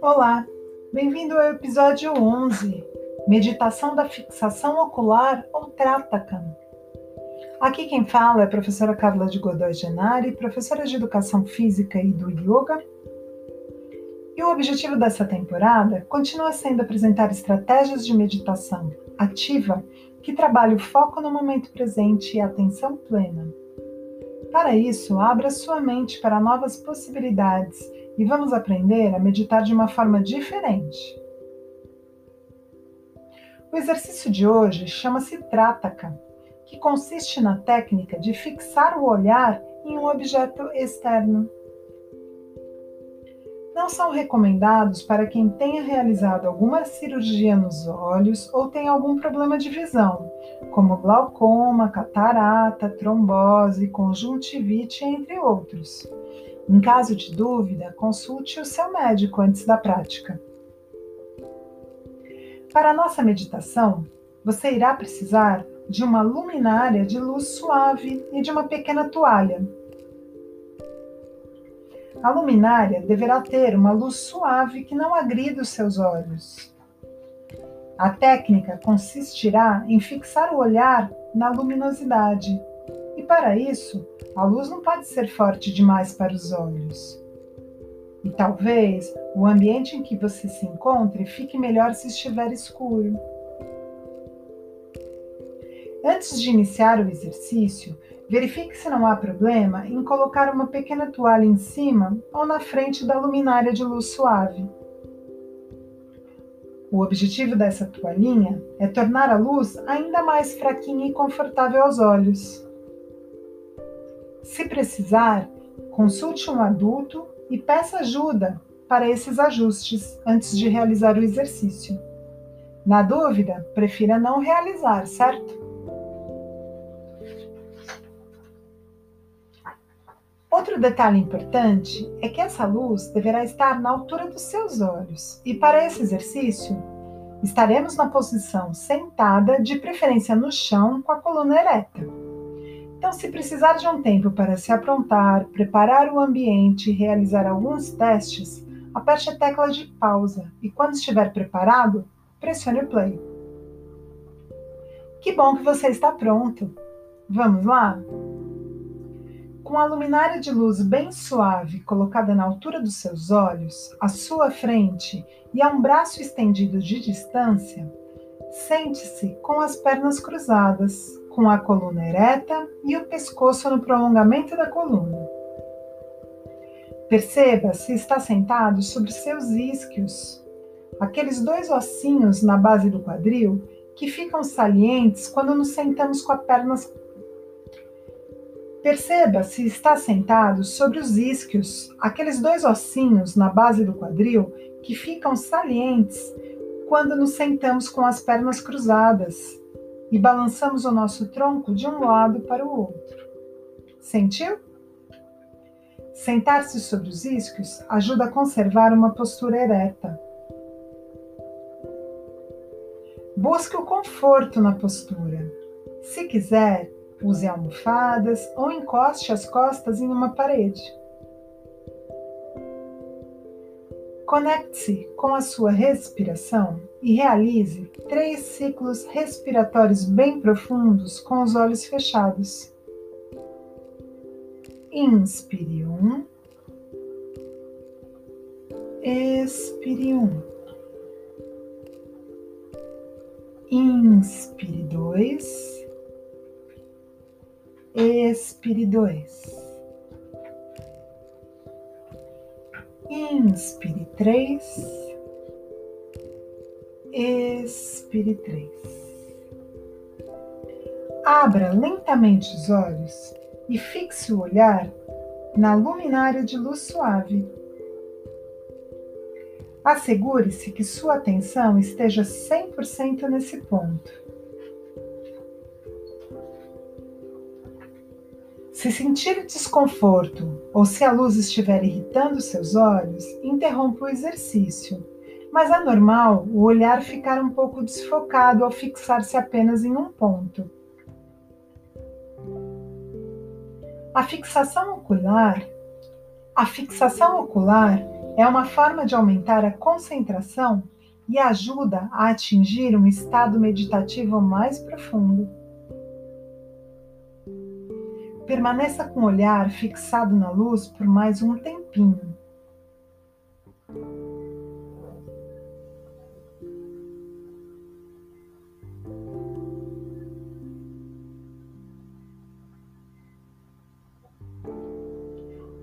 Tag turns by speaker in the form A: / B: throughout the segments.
A: Olá, bem-vindo ao episódio 11, Meditação da Fixação Ocular ou Tratakam. Aqui quem fala é a professora Carla de Godoy Genari, professora de Educação Física e do Yoga. E o objetivo dessa temporada continua sendo apresentar estratégias de meditação ativa que trabalhe o foco no momento presente e a atenção plena. Para isso, abra sua mente para novas possibilidades e vamos aprender a meditar de uma forma diferente. O exercício de hoje chama-se Trataka, que consiste na técnica de fixar o olhar em um objeto externo. Não são recomendados para quem tenha realizado alguma cirurgia nos olhos ou tem algum problema de visão, como glaucoma, catarata, trombose, conjuntivite, entre outros em caso de dúvida, consulte o seu médico antes da prática. Para a nossa meditação, você irá precisar de uma luminária de luz suave e de uma pequena toalha. A luminária deverá ter uma luz suave que não agrida os seus olhos. A técnica consistirá em fixar o olhar na luminosidade e para isso, a luz não pode ser forte demais para os olhos. E talvez o ambiente em que você se encontre fique melhor se estiver escuro. Antes de iniciar o exercício, verifique se não há problema em colocar uma pequena toalha em cima ou na frente da luminária de luz suave. O objetivo dessa toalhinha é tornar a luz ainda mais fraquinha e confortável aos olhos. Se precisar, consulte um adulto e peça ajuda para esses ajustes antes de realizar o exercício. Na dúvida, prefira não realizar, certo? Outro detalhe importante é que essa luz deverá estar na altura dos seus olhos, e para esse exercício, estaremos na posição sentada, de preferência no chão, com a coluna ereta. Então, se precisar de um tempo para se aprontar, preparar o ambiente e realizar alguns testes, aperte a tecla de pausa e, quando estiver preparado, pressione o play. Que bom que você está pronto! Vamos lá? Com a luminária de luz bem suave colocada na altura dos seus olhos, à sua frente e a um braço estendido de distância, sente-se com as pernas cruzadas, com a coluna ereta e o pescoço no prolongamento da coluna. Perceba se está sentado sobre seus isquios, aqueles dois ossinhos na base do quadril que ficam salientes quando nos sentamos com as pernas. Perceba se está sentado sobre os isquios, aqueles dois ossinhos na base do quadril que ficam salientes quando nos sentamos com as pernas cruzadas e balançamos o nosso tronco de um lado para o outro. Sentiu? Sentar-se sobre os isquios ajuda a conservar uma postura ereta. Busque o conforto na postura. Se quiser, use almofadas ou encoste as costas em uma parede. Conecte-se com a sua respiração e realize três ciclos respiratórios bem profundos com os olhos fechados. Inspire um, expire um. Inspire dois, expire dois. Inspire três, expire três. Abra lentamente os olhos e fixe o olhar na luminária de luz suave. Assegure-se que sua atenção esteja 100% nesse ponto. Se sentir desconforto ou se a luz estiver irritando seus olhos, interrompa o exercício. Mas é normal o olhar ficar um pouco desfocado ao fixar-se apenas em um ponto. A fixação ocular, a fixação ocular é uma forma de aumentar a concentração e ajuda a atingir um estado meditativo mais profundo. Permaneça com o olhar fixado na luz por mais um tempinho.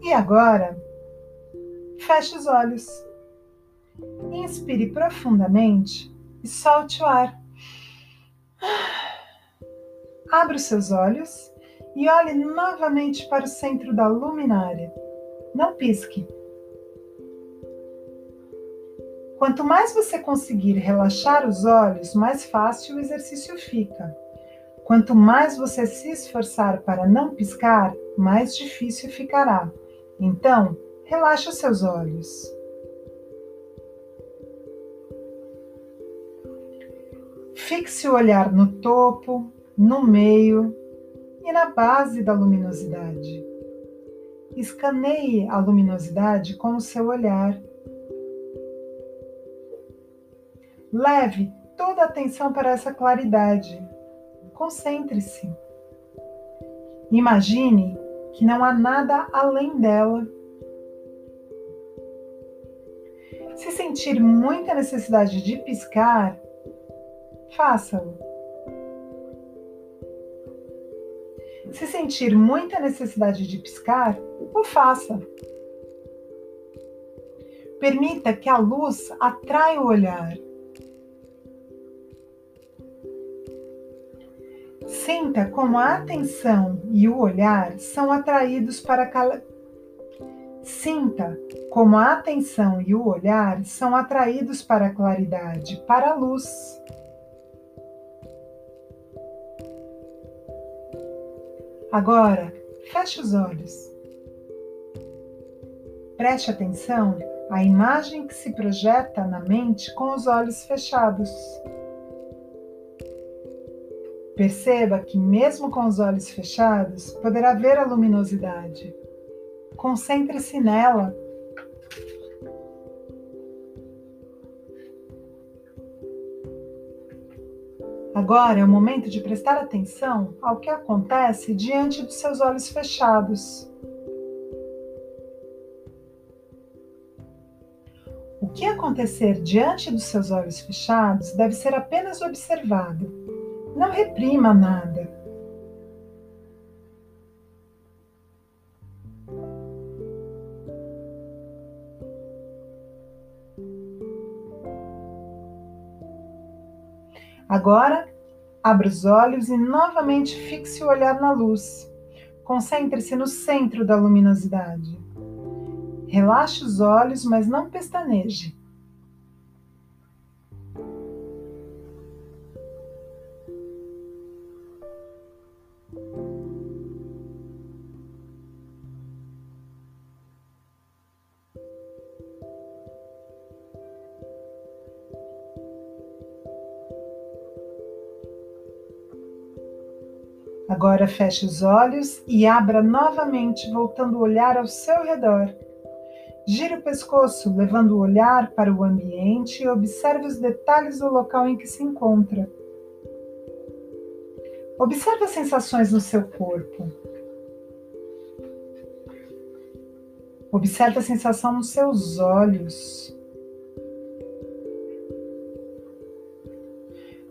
A: E agora, feche os olhos. Inspire profundamente e solte o ar. Abra os seus olhos e olhe novamente para o centro da luminária. Não pisque. Quanto mais você conseguir relaxar os olhos, mais fácil o exercício fica. Quanto mais você se esforçar para não piscar, mais difícil ficará. Então, relaxe os seus olhos. Fixe o olhar no topo, no meio e na base da luminosidade. Escaneie a luminosidade com o seu olhar. Leve toda a atenção para essa claridade. Concentre-se. Imagine que não há nada além dela. Se sentir muita necessidade de piscar, faça-o. Se sentir muita necessidade de piscar, o faça. Permita que a luz atraia o olhar. Sinta como a atenção e o olhar são atraídos para cal... Sinta como a atenção e o olhar são atraídos para a claridade, para a luz. Agora, feche os olhos. Preste atenção à imagem que se projeta na mente com os olhos fechados. Perceba que, mesmo com os olhos fechados, poderá ver a luminosidade. Concentre-se nela. Agora é o momento de prestar atenção ao que acontece diante dos seus olhos fechados. O que acontecer diante dos seus olhos fechados deve ser apenas observado não reprima nada. Agora, abra os olhos e novamente fixe o olhar na luz. Concentre-se no centro da luminosidade. Relaxe os olhos, mas não pestaneje. Agora feche os olhos e abra novamente, voltando o olhar ao seu redor. Gire o pescoço, levando o olhar para o ambiente e observe os detalhes do local em que se encontra. Observe as sensações no seu corpo. Observe a sensação nos seus olhos.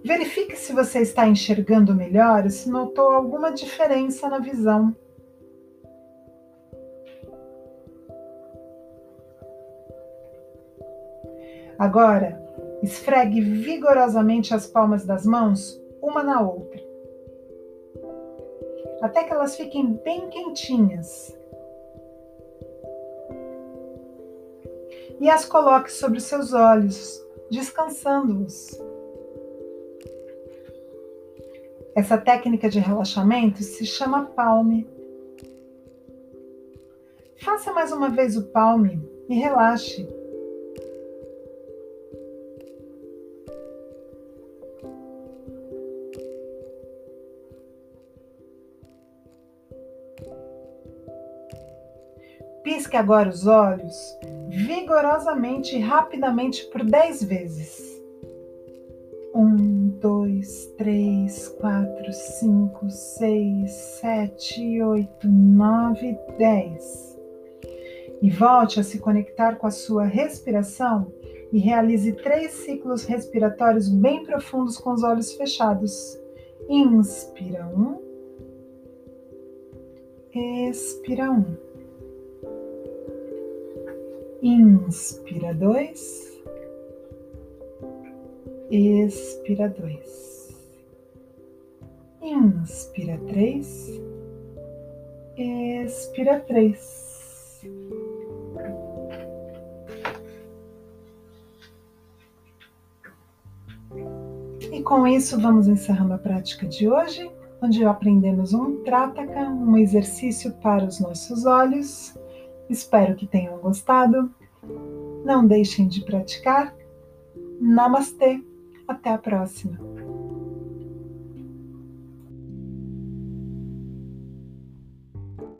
A: Verifique se você está enxergando melhor e se notou alguma diferença na visão. Agora, esfregue vigorosamente as palmas das mãos uma na outra, até que elas fiquem bem quentinhas. E as coloque sobre seus olhos, descansando-os. Essa técnica de relaxamento se chama palme. Faça mais uma vez o palme e relaxe. Pisque agora os olhos vigorosamente e rapidamente por dez vezes. Três, quatro, cinco, seis, sete, oito, nove, dez. E volte a se conectar com a sua respiração e realize três ciclos respiratórios bem profundos com os olhos fechados. Inspira um, expira um. Inspira dois, expira dois. Inspira três, expira três. E com isso vamos encerrando a prática de hoje, onde aprendemos um Trataka, um exercício para os nossos olhos. Espero que tenham gostado. Não deixem de praticar. Namastê. Até a próxima.